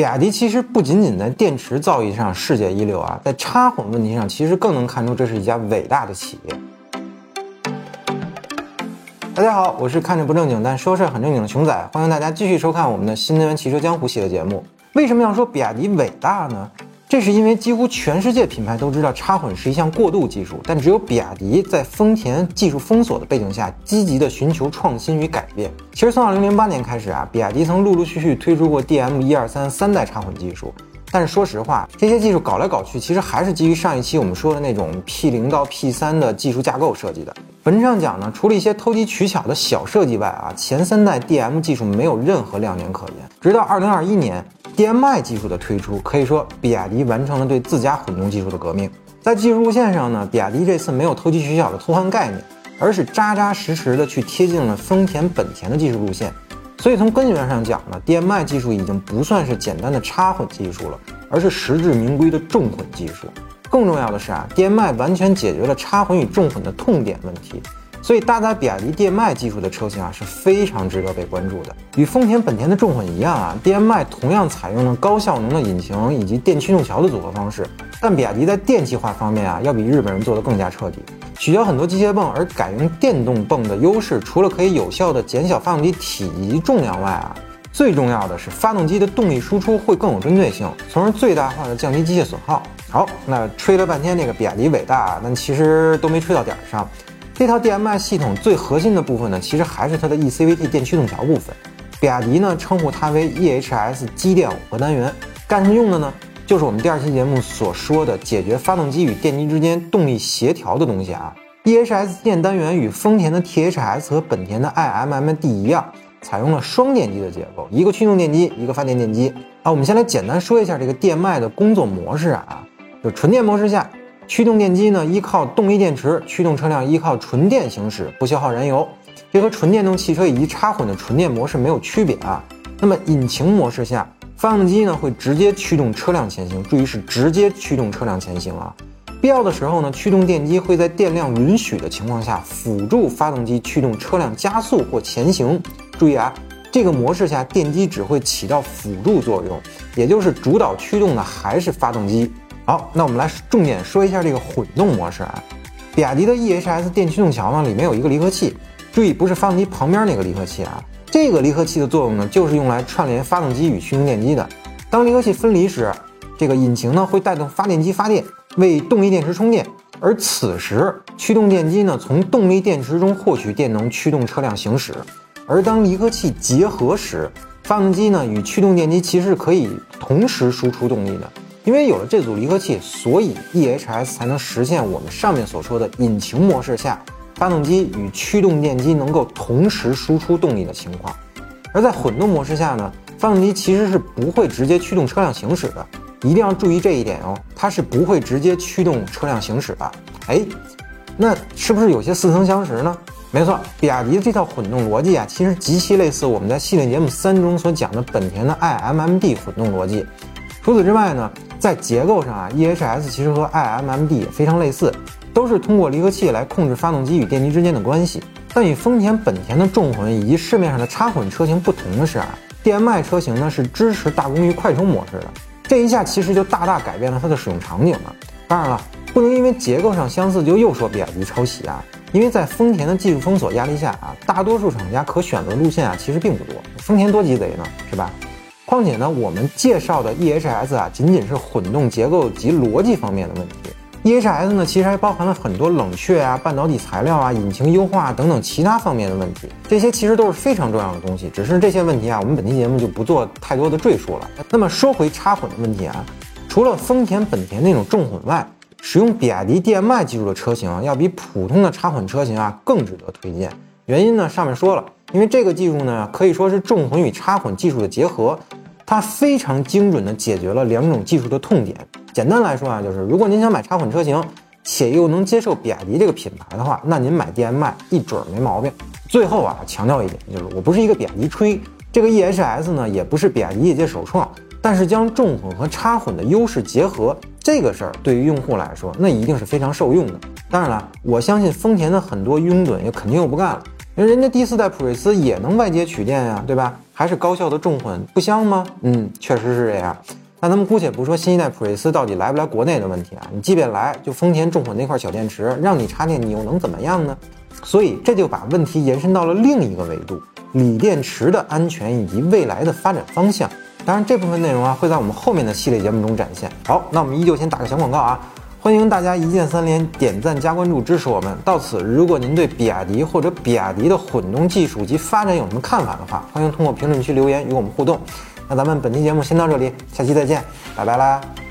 比亚迪其实不仅仅在电池造诣上世界一流啊，在插混问题上其实更能看出这是一家伟大的企业。大家好，我是看着不正经但说事儿很正经的熊仔，欢迎大家继续收看我们的新能源汽车江湖系列节目。为什么要说比亚迪伟大呢？这是因为几乎全世界品牌都知道插混是一项过渡技术，但只有比亚迪在丰田技术封锁的背景下，积极的寻求创新与改变。其实从2008年开始啊，比亚迪曾陆陆续续推出过 DM 一二三三代插混技术，但是说实话，这些技术搞来搞去，其实还是基于上一期我们说的那种 P 零到 P 三的技术架构设计的。本质上讲呢，除了一些投机取巧的小设计外啊，前三代 DM 技术没有任何亮点可言。直到2021年。DMI 技术的推出，可以说比亚迪完成了对自家混动技术的革命。在技术路线上呢，比亚迪这次没有投机取巧的偷换概念，而是扎扎实实的去贴近了丰田、本田的技术路线。所以从根源上讲呢，DMI 技术已经不算是简单的插混技术了，而是实至名归的重混技术。更重要的是啊，DMI 完全解决了插混与重混的痛点问题。所以搭载比亚迪 DM-i 技术的车型啊是非常值得被关注的。与丰田、本田的重混一样啊，DM-i 同样采用了高效能的引擎以及电驱动桥的组合方式。但比亚迪在电气化方面啊，要比日本人做得更加彻底，取消很多机械泵而改用电动泵的优势，除了可以有效的减小发动机体积重量外啊，最重要的是发动机的动力输出会更有针对性，从而最大化的降低机械损耗。好，那吹了半天这个比亚迪伟大，但其实都没吹到点儿上。这套 DMI 系统最核心的部分呢，其实还是它的 eCVT 电驱动桥部分。比亚迪呢称呼它为 EHS 机电耦合单元，干什么用的呢？就是我们第二期节目所说的解决发动机与电机之间动力协调的东西啊。EHS 电单元与丰田的 THS 和本田的 iMMD 一样，采用了双电机的结构，一个驱动电机，一个发电电机。啊，我们先来简单说一下这个电脉的工作模式啊，就纯电模式下。驱动电机呢，依靠动力电池驱动车辆，依靠纯电行驶，不消耗燃油，这和纯电动汽车以及插混的纯电模式没有区别啊。那么引擎模式下，发动机呢会直接驱动车辆前行，注意是直接驱动车辆前行啊。必要的时候呢，驱动电机会在电量允许的情况下辅助发动机驱动车辆加速或前行。注意啊，这个模式下电机只会起到辅助作用，也就是主导驱动的还是发动机。好，那我们来重点说一下这个混动模式啊。比亚迪的 EHS 电驱动桥呢，里面有一个离合器，注意不是发动机旁边那个离合器啊。这个离合器的作用呢，就是用来串联发动机与驱动电机的。当离合器分离时，这个引擎呢会带动发电机发电，为动力电池充电。而此时，驱动电机呢从动力电池中获取电能，驱动车辆行驶。而当离合器结合时，发动机呢与驱动电机其实可以同时输出动力的。因为有了这组离合器，所以 EHS 才能实现我们上面所说的引擎模式下，发动机与驱动电机能够同时输出动力的情况。而在混动模式下呢，发动机其实是不会直接驱动车辆行驶的，一定要注意这一点哦，它是不会直接驱动车辆行驶的。哎，那是不是有些似曾相识呢？没错，比亚迪的这套混动逻辑啊，其实极其类似我们在系列节目三中所讲的本田的 iMMD 混动逻辑。除此之外呢，在结构上啊，EHS 其实和 iMMD 也非常类似，都是通过离合器来控制发动机与电机之间的关系。但与丰田、本田的重混以及市面上的插混车型不同的是啊，DM-i 车型呢是支持大功率快充模式的，这一下其实就大大改变了它的使用场景了。当然了，不能因为结构上相似就又说比亚迪抄袭啊，因为在丰田的技术封锁压力下啊，大多数厂家可选择路线啊其实并不多，丰田多鸡贼呢，是吧？况且呢，我们介绍的 EHS 啊，仅仅是混动结构及逻辑方面的问题。EHS 呢，其实还包含了很多冷却啊、半导体材料啊、引擎优化等等其他方面的问题。这些其实都是非常重要的东西，只是这些问题啊，我们本期节目就不做太多的赘述了。那么说回插混的问题啊，除了丰田、本田那种重混外，使用比亚迪 DM-i 技术的车型要比普通的插混车型啊更值得推荐。原因呢，上面说了，因为这个技术呢，可以说是重混与插混技术的结合。它非常精准地解决了两种技术的痛点。简单来说啊，就是如果您想买插混车型，且又能接受比亚迪这个品牌的话，那您买 DM-i 一准没毛病。最后啊，强调一点，就是我不是一个比亚迪吹，这个 EHS 呢也不是比亚迪业界首创，但是将重混和插混的优势结合，这个事儿对于用户来说，那一定是非常受用的。当然了，我相信丰田的很多拥趸也肯定又不干了。因为人家第四代普锐斯也能外接取电呀，对吧？还是高效的重混，不香吗？嗯，确实是这样。那咱们姑且不说新一代普锐斯到底来不来国内的问题啊，你即便来，就丰田重混那块小电池让你插电，你又能怎么样呢？所以这就把问题延伸到了另一个维度：锂电池的安全以及未来的发展方向。当然，这部分内容啊会在我们后面的系列节目中展现。好，那我们依旧先打个小广告啊，欢迎大家一键三连、点赞加关注支持我们。到此，如果您对比亚迪或者比亚迪的混动技术及发展有什么看法的话，欢迎通过评论区留言与我们互动。那咱们本期节目先到这里，下期再见，拜拜啦。